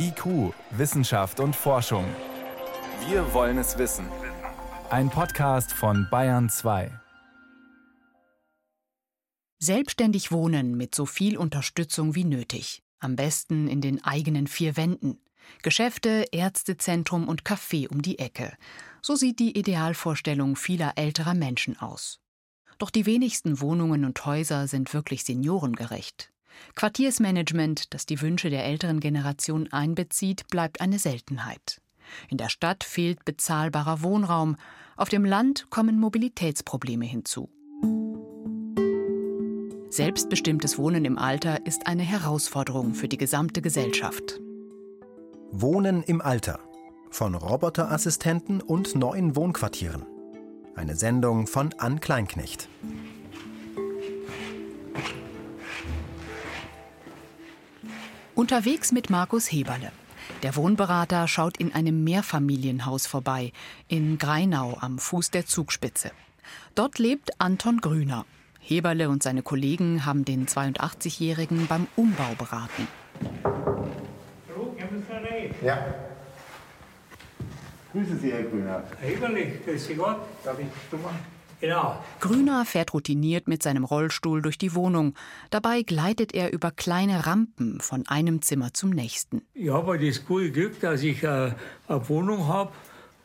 IQ, Wissenschaft und Forschung. Wir wollen es wissen. Ein Podcast von Bayern 2. Selbstständig wohnen mit so viel Unterstützung wie nötig. Am besten in den eigenen vier Wänden. Geschäfte, Ärztezentrum und Café um die Ecke. So sieht die Idealvorstellung vieler älterer Menschen aus. Doch die wenigsten Wohnungen und Häuser sind wirklich seniorengerecht. Quartiersmanagement, das die Wünsche der älteren Generation einbezieht, bleibt eine Seltenheit. In der Stadt fehlt bezahlbarer Wohnraum, auf dem Land kommen Mobilitätsprobleme hinzu. Selbstbestimmtes Wohnen im Alter ist eine Herausforderung für die gesamte Gesellschaft. Wohnen im Alter. Von Roboterassistenten und neuen Wohnquartieren. Eine Sendung von Ann Kleinknecht. Unterwegs mit Markus Heberle. Der Wohnberater schaut in einem Mehrfamilienhaus vorbei, in Greinau am Fuß der Zugspitze. Dort lebt Anton Grüner. Heberle und seine Kollegen haben den 82-Jährigen beim Umbau beraten. Ja. Grüße Sie, Herr Grüner. Heberle, grüße Gott. Darf ich stummern? Genau. Grüner fährt routiniert mit seinem Rollstuhl durch die Wohnung. Dabei gleitet er über kleine Rampen von einem Zimmer zum nächsten. Ich habe das gute Glück, dass ich äh, eine Wohnung habe,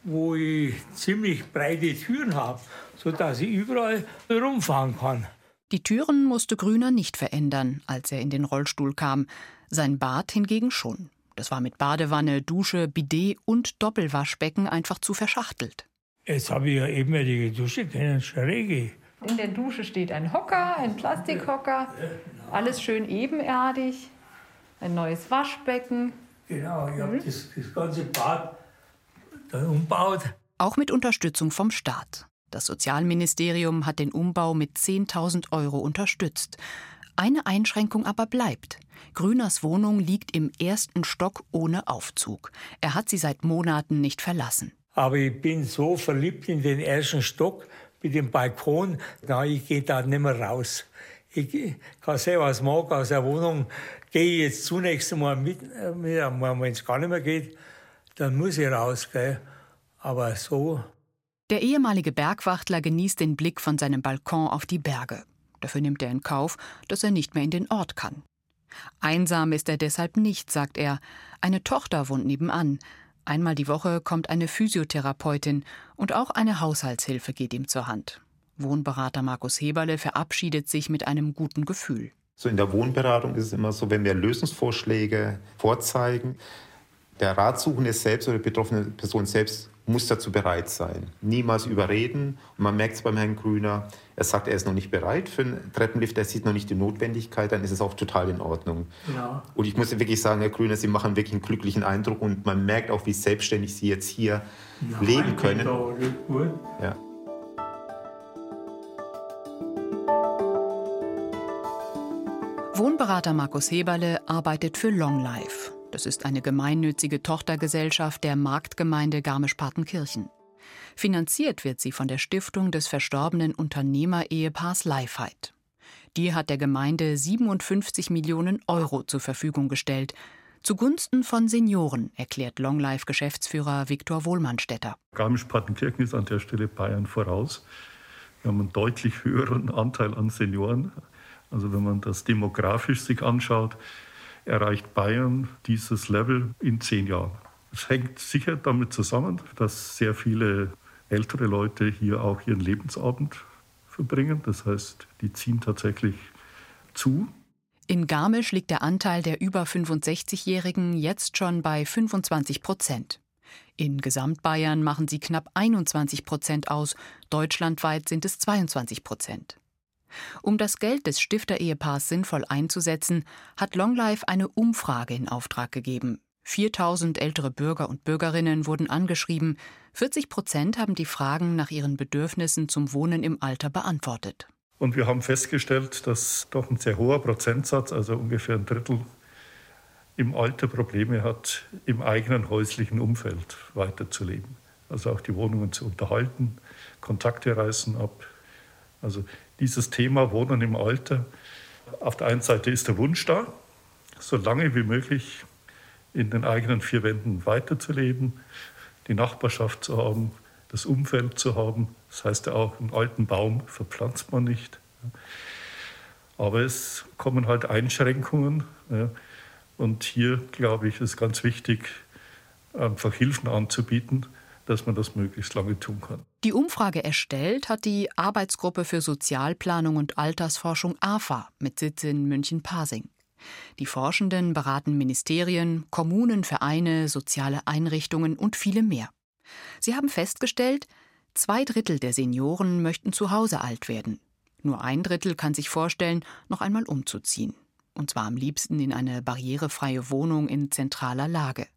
wo ich ziemlich breite Türen habe, sodass ich überall rumfahren kann. Die Türen musste Grüner nicht verändern, als er in den Rollstuhl kam. Sein Bad hingegen schon. Das war mit Badewanne, Dusche, Bidet und Doppelwaschbecken einfach zu verschachtelt. Jetzt habe ich ja eben die Dusche kennen, schräge. In der Dusche steht ein Hocker, ein Plastikhocker, alles schön ebenerdig, ein neues Waschbecken. Genau, ich habe das, das ganze Bad dann umbaut. Auch mit Unterstützung vom Staat. Das Sozialministerium hat den Umbau mit 10.000 Euro unterstützt. Eine Einschränkung aber bleibt. Grüners Wohnung liegt im ersten Stock ohne Aufzug. Er hat sie seit Monaten nicht verlassen. Aber ich bin so verliebt in den ersten Stock mit dem Balkon, na, ich gehe da nicht mehr raus. Ich kann sehen, was ich mag aus der Wohnung. Gehe ich jetzt zunächst einmal mit, mit wenn es gar nicht mehr geht, dann muss ich raus. Gell? Aber so. Der ehemalige Bergwachtler genießt den Blick von seinem Balkon auf die Berge. Dafür nimmt er in Kauf, dass er nicht mehr in den Ort kann. Einsam ist er deshalb nicht, sagt er. Eine Tochter wohnt nebenan. Einmal die Woche kommt eine Physiotherapeutin und auch eine Haushaltshilfe geht ihm zur Hand. Wohnberater Markus Heberle verabschiedet sich mit einem guten Gefühl. So in der Wohnberatung ist es immer so, wenn wir Lösungsvorschläge vorzeigen, der Ratsuchende selbst oder die betroffene Person selbst muss dazu bereit sein. Niemals überreden. Und man merkt es beim Herrn Grüner, er sagt, er ist noch nicht bereit für einen Treppenlift, er sieht noch nicht die Notwendigkeit, dann ist es auch total in Ordnung. Ja. Und ich muss wirklich sagen, Herr Grüner, Sie machen wirklich einen glücklichen Eindruck und man merkt auch, wie selbstständig Sie jetzt hier Ja, leben können. Ja. Wohnberater Markus Heberle arbeitet für Long Life. Das ist eine gemeinnützige Tochtergesellschaft der Marktgemeinde Garmisch-Partenkirchen. Finanziert wird sie von der Stiftung des verstorbenen Unternehmer-Ehepaars Leifheit. Die hat der Gemeinde 57 Millionen Euro zur Verfügung gestellt. Zugunsten von Senioren, erklärt Longlife-Geschäftsführer Viktor Wohlmannstetter. Garmisch-Partenkirchen ist an der Stelle Bayern voraus. Wir haben einen deutlich höheren Anteil an Senioren. Also wenn man das demografisch sich anschaut, erreicht Bayern dieses Level in zehn Jahren. Es hängt sicher damit zusammen, dass sehr viele ältere Leute hier auch ihren Lebensabend verbringen. Das heißt, die ziehen tatsächlich zu. In Garmisch liegt der Anteil der über 65-Jährigen jetzt schon bei 25 Prozent. In Gesamtbayern machen sie knapp 21 Prozent aus, deutschlandweit sind es 22 Prozent. Um das Geld des Stifterehepaars sinnvoll einzusetzen, hat Longlife eine Umfrage in Auftrag gegeben. 4000 ältere Bürger und Bürgerinnen wurden angeschrieben. 40 Prozent haben die Fragen nach ihren Bedürfnissen zum Wohnen im Alter beantwortet. Und wir haben festgestellt, dass doch ein sehr hoher Prozentsatz, also ungefähr ein Drittel, im Alter Probleme hat, im eigenen häuslichen Umfeld weiterzuleben. Also auch die Wohnungen zu unterhalten, Kontakte reißen ab. Also dieses Thema Wohnen im Alter. Auf der einen Seite ist der Wunsch da, so lange wie möglich in den eigenen vier Wänden weiterzuleben, die Nachbarschaft zu haben, das Umfeld zu haben. Das heißt ja auch, einen alten Baum verpflanzt man nicht. Aber es kommen halt Einschränkungen. Und hier, glaube ich, ist ganz wichtig, einfach Hilfen anzubieten, dass man das möglichst lange tun kann. Die Umfrage erstellt hat die Arbeitsgruppe für Sozialplanung und Altersforschung AFA mit Sitz in München-Pasing. Die Forschenden beraten Ministerien, Kommunen, Vereine, soziale Einrichtungen und viele mehr. Sie haben festgestellt, zwei Drittel der Senioren möchten zu Hause alt werden. Nur ein Drittel kann sich vorstellen, noch einmal umzuziehen. Und zwar am liebsten in eine barrierefreie Wohnung in zentraler Lage.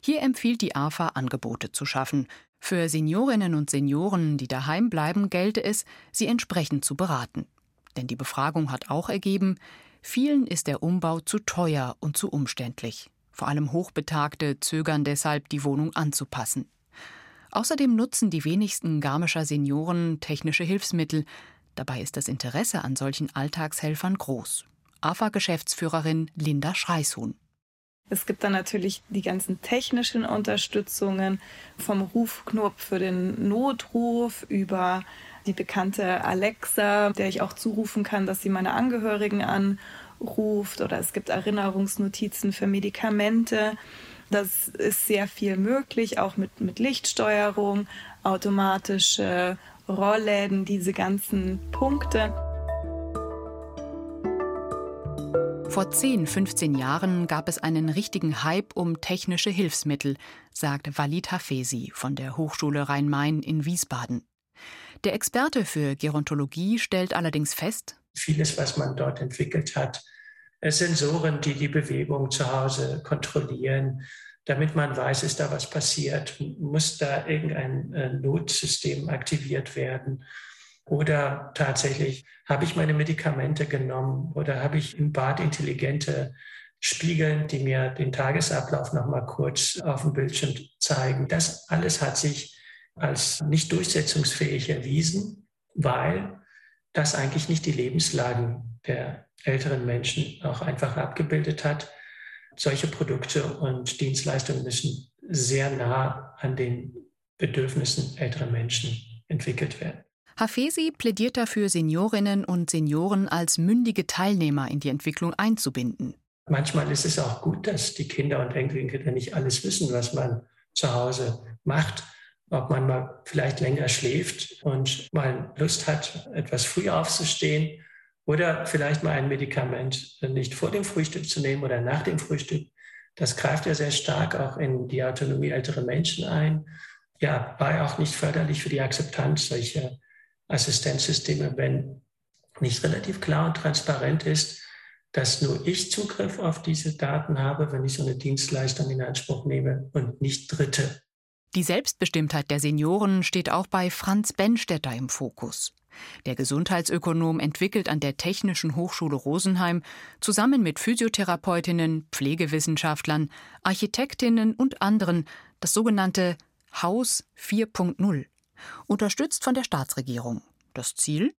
Hier empfiehlt die AFA, Angebote zu schaffen. Für Seniorinnen und Senioren, die daheim bleiben, gelte es, sie entsprechend zu beraten. Denn die Befragung hat auch ergeben, vielen ist der Umbau zu teuer und zu umständlich. Vor allem Hochbetagte zögern deshalb, die Wohnung anzupassen. Außerdem nutzen die wenigsten Garmischer Senioren technische Hilfsmittel. Dabei ist das Interesse an solchen Alltagshelfern groß. AFA-Geschäftsführerin Linda Schreishuhn. Es gibt dann natürlich die ganzen technischen Unterstützungen vom Rufknopf für den Notruf über die bekannte Alexa, der ich auch zurufen kann, dass sie meine Angehörigen anruft oder es gibt Erinnerungsnotizen für Medikamente. Das ist sehr viel möglich, auch mit, mit Lichtsteuerung, automatische Rollläden, diese ganzen Punkte. Vor 10, 15 Jahren gab es einen richtigen Hype um technische Hilfsmittel, sagt Walid Hafesi von der Hochschule Rhein-Main in Wiesbaden. Der Experte für Gerontologie stellt allerdings fest, vieles, was man dort entwickelt hat, Sensoren, die die Bewegung zu Hause kontrollieren, damit man weiß, ist da was passiert, muss da irgendein äh, Notsystem aktiviert werden. Oder tatsächlich habe ich meine Medikamente genommen oder habe ich im Bad intelligente Spiegel, die mir den Tagesablauf noch mal kurz auf dem Bildschirm zeigen. Das alles hat sich als nicht durchsetzungsfähig erwiesen, weil das eigentlich nicht die Lebenslagen der älteren Menschen auch einfach abgebildet hat. Solche Produkte und Dienstleistungen müssen sehr nah an den Bedürfnissen älterer Menschen entwickelt werden. Hafesi plädiert dafür, Seniorinnen und Senioren als mündige Teilnehmer in die Entwicklung einzubinden. Manchmal ist es auch gut, dass die Kinder und Enkelkinder nicht alles wissen, was man zu Hause macht. Ob man mal vielleicht länger schläft und mal Lust hat, etwas früher aufzustehen oder vielleicht mal ein Medikament nicht vor dem Frühstück zu nehmen oder nach dem Frühstück. Das greift ja sehr stark auch in die Autonomie älterer Menschen ein. Ja, war auch nicht förderlich für die Akzeptanz solcher Assistenzsysteme, wenn nicht relativ klar und transparent ist, dass nur ich Zugriff auf diese Daten habe, wenn ich so eine Dienstleistung in Anspruch nehme und nicht Dritte. Die Selbstbestimmtheit der Senioren steht auch bei Franz Benstetter im Fokus. Der Gesundheitsökonom entwickelt an der Technischen Hochschule Rosenheim zusammen mit Physiotherapeutinnen, Pflegewissenschaftlern, Architektinnen und anderen das sogenannte Haus 4.0 unterstützt von der Staatsregierung. Das Ziel?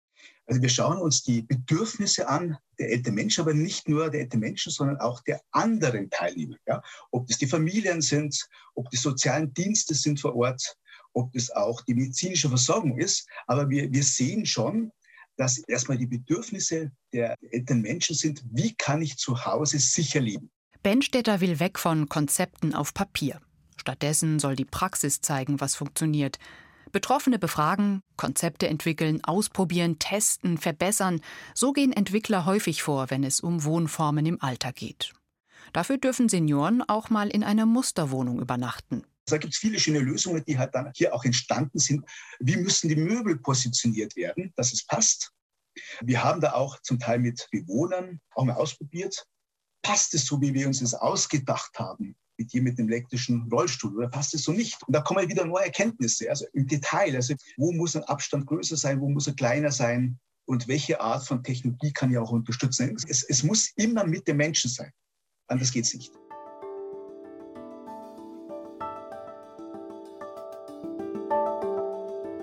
Also wir schauen uns die Bedürfnisse an der älteren Menschen, aber nicht nur der älteren Menschen, sondern auch der anderen Teilnehmer. Ja? Ob das die Familien sind, ob die sozialen Dienste sind vor Ort, ob das auch die medizinische Versorgung ist. Aber wir, wir sehen schon, dass erstmal die Bedürfnisse der älteren Menschen sind, wie kann ich zu Hause sicher leben. Benstetter will weg von Konzepten auf Papier. Stattdessen soll die Praxis zeigen, was funktioniert. Betroffene befragen, Konzepte entwickeln, ausprobieren, testen, verbessern. So gehen Entwickler häufig vor, wenn es um Wohnformen im Alter geht. Dafür dürfen Senioren auch mal in einer Musterwohnung übernachten. Da gibt es viele schöne Lösungen, die halt dann hier auch entstanden sind. Wie müssen die Möbel positioniert werden, dass es passt? Wir haben da auch zum Teil mit Bewohnern auch mal ausprobiert. Passt es so, wie wir uns das ausgedacht haben? Mit dir mit dem elektrischen Rollstuhl oder passt es so nicht? Und da kommen wieder neue Erkenntnisse, also im Detail. Also wo muss ein Abstand größer sein, wo muss er kleiner sein und welche Art von Technologie kann ja auch unterstützen? Es, es muss immer mit dem Menschen sein. Anders geht es nicht.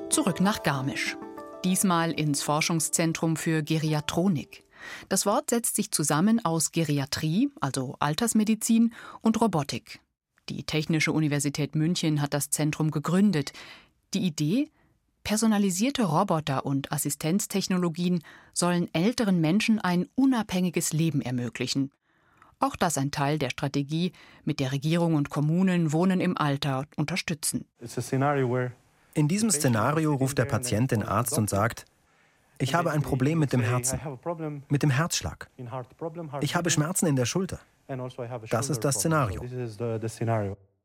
Zurück nach Garmisch. Diesmal ins Forschungszentrum für Geriatronik. Das Wort setzt sich zusammen aus Geriatrie, also Altersmedizin, und Robotik. Die Technische Universität München hat das Zentrum gegründet. Die Idee? Personalisierte Roboter und Assistenztechnologien sollen älteren Menschen ein unabhängiges Leben ermöglichen. Auch das ein Teil der Strategie, mit der Regierung und Kommunen Wohnen im Alter unterstützen. In diesem Szenario ruft der Patient den Arzt und sagt, ich habe ein Problem mit dem Herzen, mit dem Herzschlag. Ich habe Schmerzen in der Schulter. Das ist das Szenario.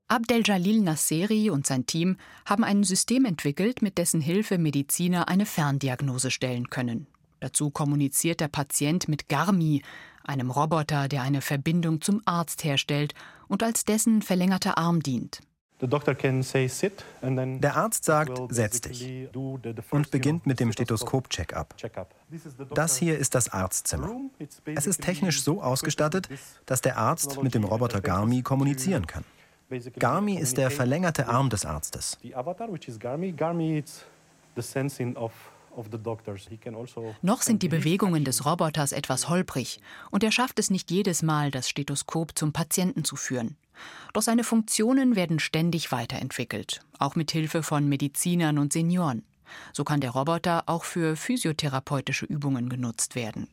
Abdel-Jalil Nasseri und sein Team haben ein System entwickelt, mit dessen Hilfe Mediziner eine Ferndiagnose stellen können. Dazu kommuniziert der Patient mit Garmi, einem Roboter, der eine Verbindung zum Arzt herstellt und als dessen verlängerter Arm dient. Der Arzt sagt, setz dich und beginnt mit dem Stethoskop-Check-up. Das hier ist das Arztzimmer. Es ist technisch so ausgestattet, dass der Arzt mit dem Roboter Garmi kommunizieren kann. Garmi ist der verlängerte Arm des Arztes. Also Noch sind die Bewegungen des Roboters etwas holprig und er schafft es nicht jedes Mal, das Stethoskop zum Patienten zu führen. Doch seine Funktionen werden ständig weiterentwickelt, auch mit Hilfe von Medizinern und Senioren. So kann der Roboter auch für physiotherapeutische Übungen genutzt werden.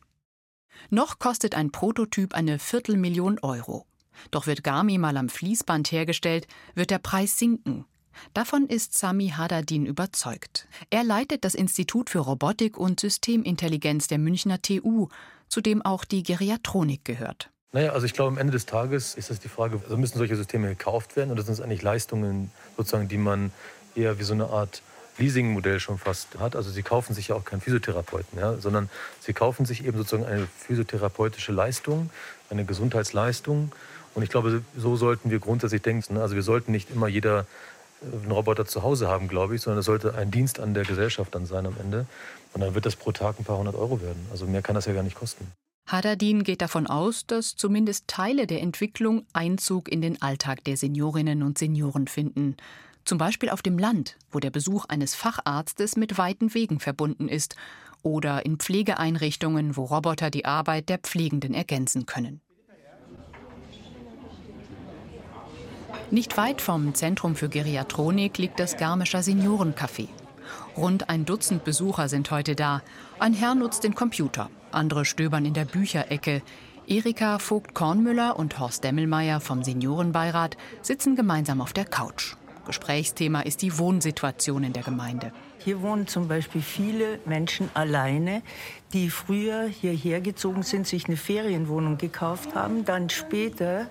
Noch kostet ein Prototyp eine Viertelmillion Euro. Doch wird Garmi mal am Fließband hergestellt, wird der Preis sinken. Davon ist Sami Hadadin überzeugt. Er leitet das Institut für Robotik und Systemintelligenz der Münchner TU, zu dem auch die Geriatronik gehört. Naja, also ich glaube, am Ende des Tages ist das die Frage, also müssen solche Systeme gekauft werden oder sind es eigentlich Leistungen, sozusagen, die man eher wie so eine Art Leasing-Modell schon fast hat. Also sie kaufen sich ja auch keinen Physiotherapeuten, ja, sondern sie kaufen sich eben sozusagen eine physiotherapeutische Leistung, eine Gesundheitsleistung. Und ich glaube, so sollten wir grundsätzlich denken. Also wir sollten nicht immer jeder einen Roboter zu Hause haben, glaube ich, sondern es sollte ein Dienst an der Gesellschaft dann sein am Ende. Und dann wird das pro Tag ein paar hundert Euro werden. Also mehr kann das ja gar nicht kosten. Hadadin geht davon aus, dass zumindest Teile der Entwicklung Einzug in den Alltag der Seniorinnen und Senioren finden. Zum Beispiel auf dem Land, wo der Besuch eines Facharztes mit weiten Wegen verbunden ist, oder in Pflegeeinrichtungen, wo Roboter die Arbeit der Pflegenden ergänzen können. Nicht weit vom Zentrum für Geriatronik liegt das Garmischer Seniorencafé. Rund ein Dutzend Besucher sind heute da. Ein Herr nutzt den Computer, andere stöbern in der Bücherecke. Erika Vogt-Kornmüller und Horst Demmelmeier vom Seniorenbeirat sitzen gemeinsam auf der Couch. Gesprächsthema ist die Wohnsituation in der Gemeinde. Hier wohnen zum Beispiel viele Menschen alleine, die früher hierher gezogen sind, sich eine Ferienwohnung gekauft haben, dann später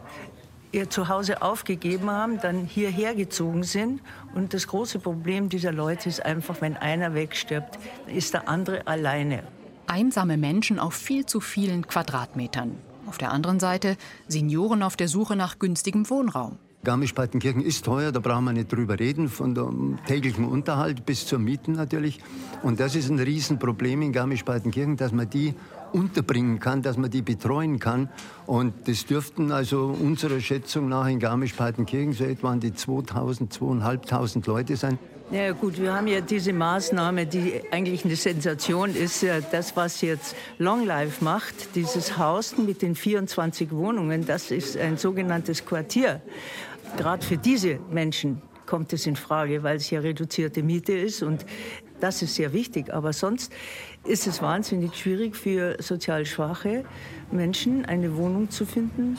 ihr Zuhause aufgegeben haben, dann hierher gezogen sind. Und das große Problem dieser Leute ist einfach, wenn einer wegstirbt, ist der andere alleine. Einsame Menschen auf viel zu vielen Quadratmetern. Auf der anderen Seite Senioren auf der Suche nach günstigem Wohnraum. Garmisch-Partenkirchen ist teuer, da brauchen wir nicht drüber reden, von dem täglichen Unterhalt bis zur Mieten natürlich. Und das ist ein Riesenproblem in Garmisch-Partenkirchen, dass man die unterbringen kann, dass man die betreuen kann. Und das dürften also unserer Schätzung nach in Garmisch-Partenkirchen so etwa an die 2000, 2500 Leute sein. Ja gut, wir haben ja diese Maßnahme, die eigentlich eine Sensation ist. Das, was jetzt Long Life macht, dieses Haus mit den 24 Wohnungen, das ist ein sogenanntes Quartier. Gerade für diese Menschen kommt es in Frage, weil es ja reduzierte Miete ist und das ist sehr wichtig. Aber sonst ist es wahnsinnig schwierig für sozial schwache Menschen, eine Wohnung zu finden.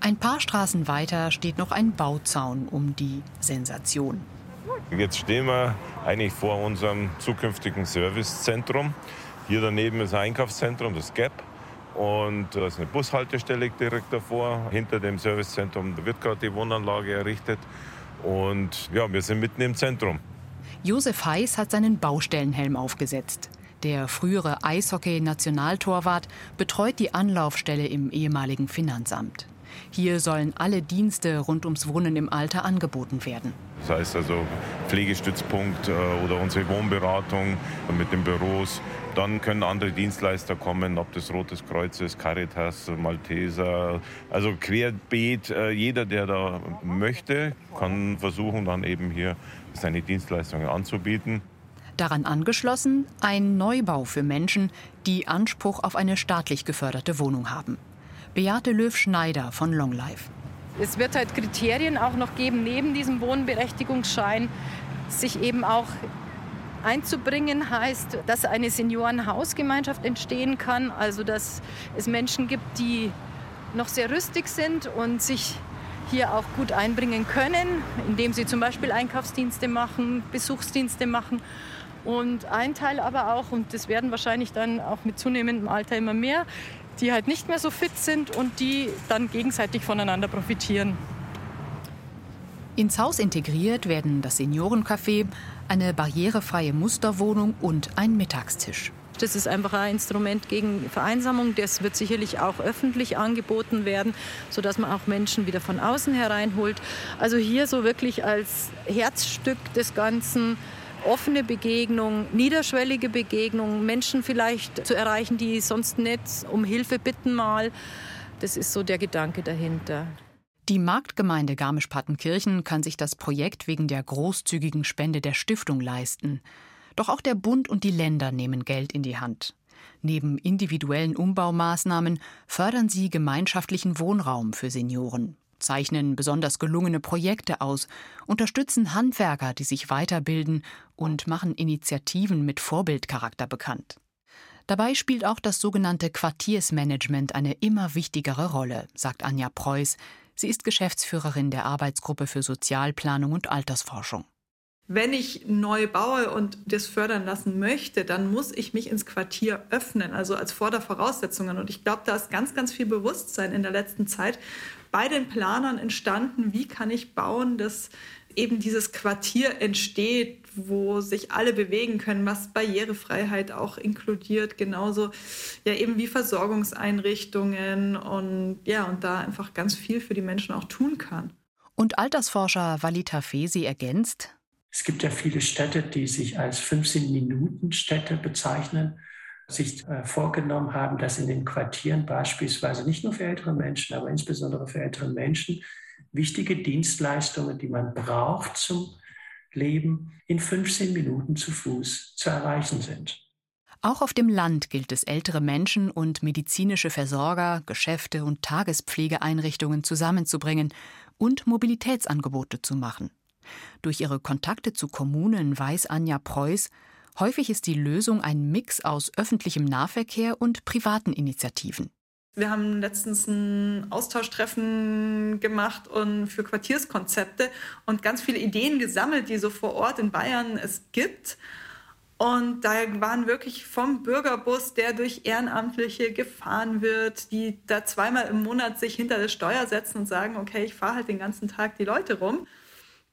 Ein paar Straßen weiter steht noch ein Bauzaun um die Sensation. Jetzt stehen wir eigentlich vor unserem zukünftigen Servicezentrum. Hier daneben ist ein Einkaufszentrum, das Gap. Und da ist eine Bushaltestelle direkt davor. Hinter dem Servicezentrum wird gerade die Wohnanlage errichtet. Und ja, wir sind mitten im Zentrum. Josef Heiß hat seinen Baustellenhelm aufgesetzt. Der frühere Eishockey-Nationaltorwart betreut die Anlaufstelle im ehemaligen Finanzamt. Hier sollen alle Dienste rund ums Wohnen im Alter angeboten werden. Das heißt also Pflegestützpunkt äh, oder unsere Wohnberatung mit den Büros. Dann können andere Dienstleister kommen, ob das Rotes Kreuz ist, Caritas, Malteser. Also querbeet, äh, jeder, der da möchte, kann versuchen, dann eben hier seine Dienstleistungen anzubieten. Daran angeschlossen ein Neubau für Menschen, die Anspruch auf eine staatlich geförderte Wohnung haben. Beate Löw-Schneider von Longlife. Es wird halt Kriterien auch noch geben, neben diesem Wohnberechtigungsschein, sich eben auch einzubringen heißt, dass eine Seniorenhausgemeinschaft entstehen kann, also dass es Menschen gibt, die noch sehr rüstig sind und sich hier auch gut einbringen können, indem sie zum Beispiel Einkaufsdienste machen, Besuchsdienste machen. Und ein Teil aber auch, und das werden wahrscheinlich dann auch mit zunehmendem Alter immer mehr, die halt nicht mehr so fit sind und die dann gegenseitig voneinander profitieren. Ins Haus integriert werden das Seniorencafé, eine barrierefreie Musterwohnung und ein Mittagstisch. Das ist einfach ein Instrument gegen Vereinsamung. Das wird sicherlich auch öffentlich angeboten werden, sodass man auch Menschen wieder von außen hereinholt. Also hier so wirklich als Herzstück des Ganzen offene Begegnung, niederschwellige Begegnung, Menschen vielleicht zu erreichen, die sonst nicht um Hilfe bitten mal. Das ist so der Gedanke dahinter. Die Marktgemeinde Garmisch-Partenkirchen kann sich das Projekt wegen der großzügigen Spende der Stiftung leisten. Doch auch der Bund und die Länder nehmen Geld in die Hand. Neben individuellen Umbaumaßnahmen fördern sie gemeinschaftlichen Wohnraum für Senioren zeichnen besonders gelungene Projekte aus, unterstützen Handwerker, die sich weiterbilden und machen Initiativen mit Vorbildcharakter bekannt. Dabei spielt auch das sogenannte Quartiersmanagement eine immer wichtigere Rolle, sagt Anja Preuß. Sie ist Geschäftsführerin der Arbeitsgruppe für Sozialplanung und Altersforschung. Wenn ich neu baue und das fördern lassen möchte, dann muss ich mich ins Quartier öffnen, also als Vordervoraussetzungen. Und ich glaube, da ist ganz, ganz viel Bewusstsein in der letzten Zeit bei den Planern entstanden, wie kann ich bauen, dass eben dieses Quartier entsteht, wo sich alle bewegen können, was Barrierefreiheit auch inkludiert, genauso ja eben wie Versorgungseinrichtungen und ja, und da einfach ganz viel für die Menschen auch tun kann. Und Altersforscher Walita Fesi ergänzt, es gibt ja viele Städte, die sich als 15-Minuten-Städte bezeichnen sich äh, vorgenommen haben, dass in den Quartieren beispielsweise nicht nur für ältere Menschen, aber insbesondere für ältere Menschen wichtige Dienstleistungen, die man braucht zum Leben, in 15 Minuten zu Fuß zu erreichen sind. Auch auf dem Land gilt es, ältere Menschen und medizinische Versorger, Geschäfte und Tagespflegeeinrichtungen zusammenzubringen und Mobilitätsangebote zu machen. Durch ihre Kontakte zu Kommunen weiß Anja Preuß, Häufig ist die Lösung ein Mix aus öffentlichem Nahverkehr und privaten Initiativen. Wir haben letztens ein Austauschtreffen gemacht und für Quartierskonzepte und ganz viele Ideen gesammelt, die so vor Ort in Bayern es gibt. Und da waren wirklich vom Bürgerbus, der durch Ehrenamtliche gefahren wird, die da zweimal im Monat sich hinter das Steuer setzen und sagen, okay, ich fahre halt den ganzen Tag die Leute rum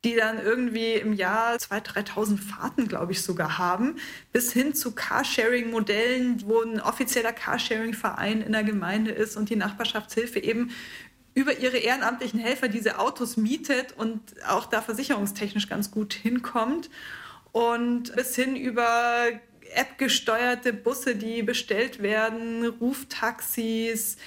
die dann irgendwie im Jahr 2.000, 3.000 Fahrten, glaube ich, sogar haben, bis hin zu Carsharing-Modellen, wo ein offizieller Carsharing-Verein in der Gemeinde ist und die Nachbarschaftshilfe eben über ihre ehrenamtlichen Helfer diese Autos mietet und auch da versicherungstechnisch ganz gut hinkommt. Und bis hin über App-gesteuerte Busse, die bestellt werden, Ruftaxis,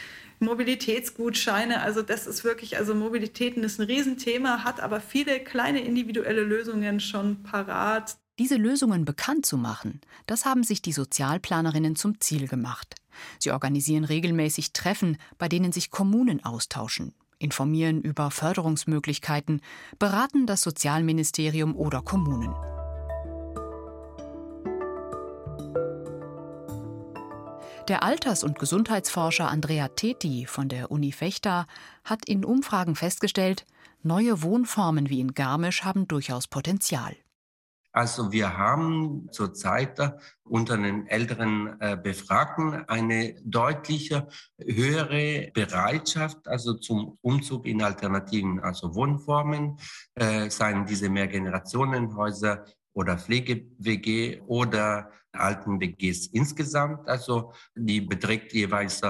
Mobilitätsgutscheine. Also das ist wirklich, also Mobilitäten ist ein Riesenthema, hat aber viele kleine individuelle Lösungen schon parat. Diese Lösungen bekannt zu machen, das haben sich die Sozialplanerinnen zum Ziel gemacht. Sie organisieren regelmäßig Treffen, bei denen sich Kommunen austauschen, informieren über Förderungsmöglichkeiten, beraten das Sozialministerium oder Kommunen. Der Alters- und Gesundheitsforscher Andrea Teti von der Uni Fechter hat in Umfragen festgestellt, neue Wohnformen wie in Garmisch haben durchaus Potenzial. Also wir haben zurzeit unter den älteren äh, Befragten eine deutliche höhere Bereitschaft, also zum Umzug in alternativen, also Wohnformen, äh, seien diese Mehrgenerationenhäuser oder Pflege-WG oder alten WGs insgesamt. Also die beträgt jeweils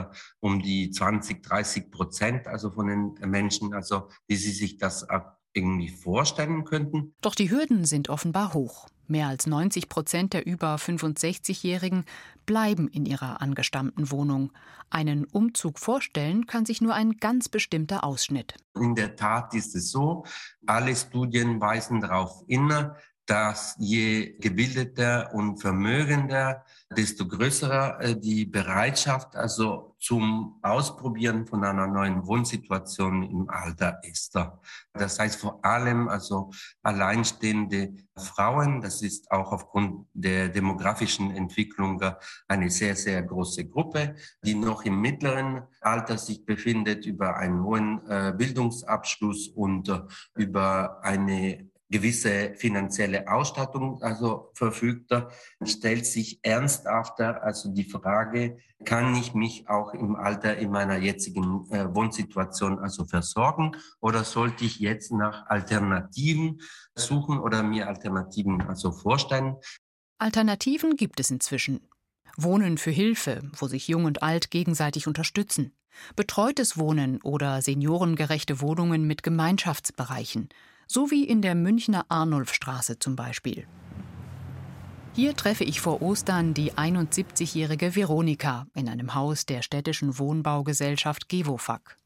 um die 20, 30 Prozent, also von den Menschen, also wie sie sich das irgendwie vorstellen könnten. Doch die Hürden sind offenbar hoch. Mehr als 90 Prozent der über 65-Jährigen bleiben in ihrer angestammten Wohnung. Einen Umzug vorstellen kann sich nur ein ganz bestimmter Ausschnitt. In der Tat ist es so, alle Studien weisen darauf hin, dass je gebildeter und vermögender, desto größer äh, die Bereitschaft also zum Ausprobieren von einer neuen Wohnsituation im Alter ist. Das heißt vor allem also alleinstehende Frauen, das ist auch aufgrund der demografischen Entwicklung eine sehr, sehr große Gruppe, die noch im mittleren Alter sich befindet, über einen hohen äh, Bildungsabschluss und äh, über eine gewisse finanzielle Ausstattung also verfügt, stellt sich ernsthafter also die Frage, kann ich mich auch im Alter in meiner jetzigen äh, Wohnsituation also versorgen oder sollte ich jetzt nach Alternativen suchen oder mir Alternativen also vorstellen? Alternativen gibt es inzwischen. Wohnen für Hilfe, wo sich Jung und Alt gegenseitig unterstützen. Betreutes Wohnen oder seniorengerechte Wohnungen mit Gemeinschaftsbereichen – so wie in der Münchner Arnulfstraße zum Beispiel. Hier treffe ich vor Ostern die 71-jährige Veronika in einem Haus der städtischen Wohnbaugesellschaft Gewofag.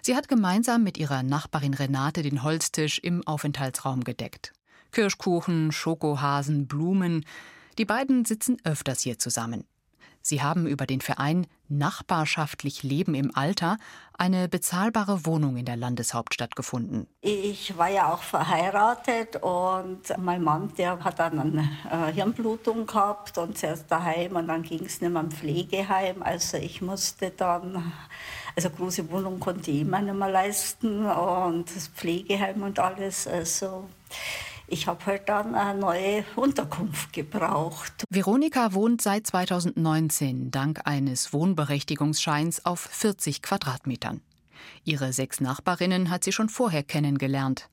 Sie hat gemeinsam mit ihrer Nachbarin Renate den Holztisch im Aufenthaltsraum gedeckt. Kirschkuchen, Schokohasen, Blumen. Die beiden sitzen öfters hier zusammen. Sie haben über den Verein Nachbarschaftlich Leben im Alter eine bezahlbare Wohnung in der Landeshauptstadt gefunden. Ich war ja auch verheiratet und mein Mann, der hat dann eine äh, Hirnblutung gehabt und zuerst daheim und dann ging es nicht mehr im Pflegeheim. Also ich musste dann, also große Wohnung konnte ich immer nicht mehr leisten und das Pflegeheim und alles. Also ich habe halt dann eine neue Unterkunft gebraucht. Veronika wohnt seit 2019 dank eines Wohnberechtigungsscheins auf 40 Quadratmetern. Ihre sechs Nachbarinnen hat sie schon vorher kennengelernt.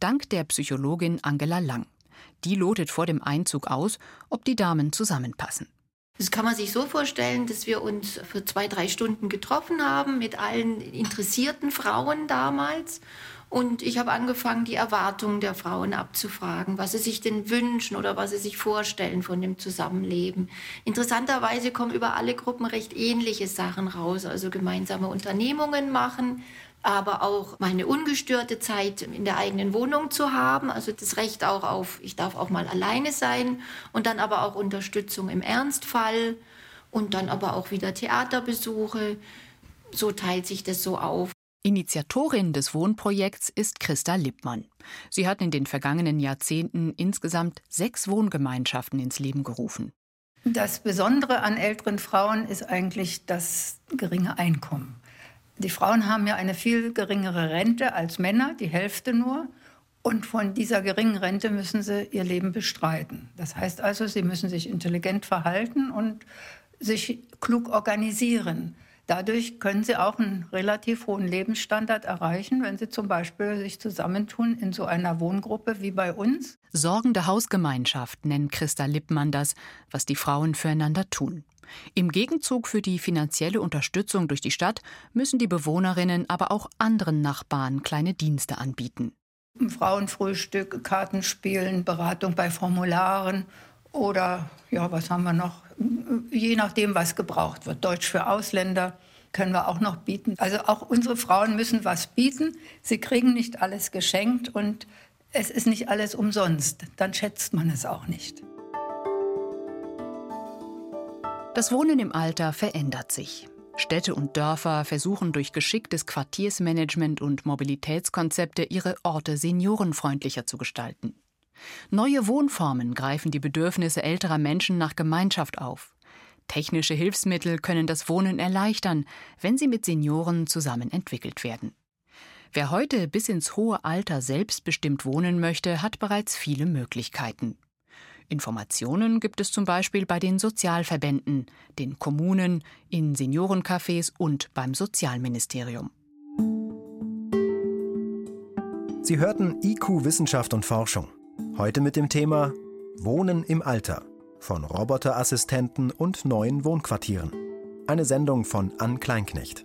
Dank der Psychologin Angela Lang. Die lotet vor dem Einzug aus, ob die Damen zusammenpassen. Das kann man sich so vorstellen, dass wir uns für zwei, drei Stunden getroffen haben mit allen interessierten Frauen damals und ich habe angefangen, die Erwartungen der Frauen abzufragen, was sie sich denn wünschen oder was sie sich vorstellen von dem Zusammenleben. Interessanterweise kommen über alle Gruppen recht ähnliche Sachen raus, also gemeinsame Unternehmungen machen, aber auch mal eine ungestörte Zeit in der eigenen Wohnung zu haben, also das Recht auch auf, ich darf auch mal alleine sein und dann aber auch Unterstützung im Ernstfall und dann aber auch wieder Theaterbesuche. So teilt sich das so auf. Initiatorin des Wohnprojekts ist Christa Lippmann. Sie hat in den vergangenen Jahrzehnten insgesamt sechs Wohngemeinschaften ins Leben gerufen. Das Besondere an älteren Frauen ist eigentlich das geringe Einkommen. Die Frauen haben ja eine viel geringere Rente als Männer, die Hälfte nur. Und von dieser geringen Rente müssen sie ihr Leben bestreiten. Das heißt also, sie müssen sich intelligent verhalten und sich klug organisieren. Dadurch können sie auch einen relativ hohen Lebensstandard erreichen, wenn sie zum Beispiel sich zusammentun in so einer Wohngruppe wie bei uns. Sorgende Hausgemeinschaft nennt Christa Lippmann das, was die Frauen füreinander tun. Im Gegenzug für die finanzielle Unterstützung durch die Stadt müssen die Bewohnerinnen aber auch anderen Nachbarn kleine Dienste anbieten. Frauenfrühstück, Kartenspielen, Beratung bei Formularen oder ja, was haben wir noch? Je nachdem, was gebraucht wird. Deutsch für Ausländer können wir auch noch bieten. Also auch unsere Frauen müssen was bieten. Sie kriegen nicht alles geschenkt und es ist nicht alles umsonst. Dann schätzt man es auch nicht. Das Wohnen im Alter verändert sich. Städte und Dörfer versuchen durch geschicktes Quartiersmanagement und Mobilitätskonzepte ihre Orte seniorenfreundlicher zu gestalten. Neue Wohnformen greifen die Bedürfnisse älterer Menschen nach Gemeinschaft auf. Technische Hilfsmittel können das Wohnen erleichtern, wenn sie mit Senioren zusammen entwickelt werden. Wer heute bis ins hohe Alter selbstbestimmt wohnen möchte, hat bereits viele Möglichkeiten. Informationen gibt es zum Beispiel bei den Sozialverbänden, den Kommunen, in Seniorencafés und beim Sozialministerium. Sie hörten IQ Wissenschaft und Forschung. Heute mit dem Thema Wohnen im Alter von Roboterassistenten und neuen Wohnquartieren. Eine Sendung von Ann Kleinknecht.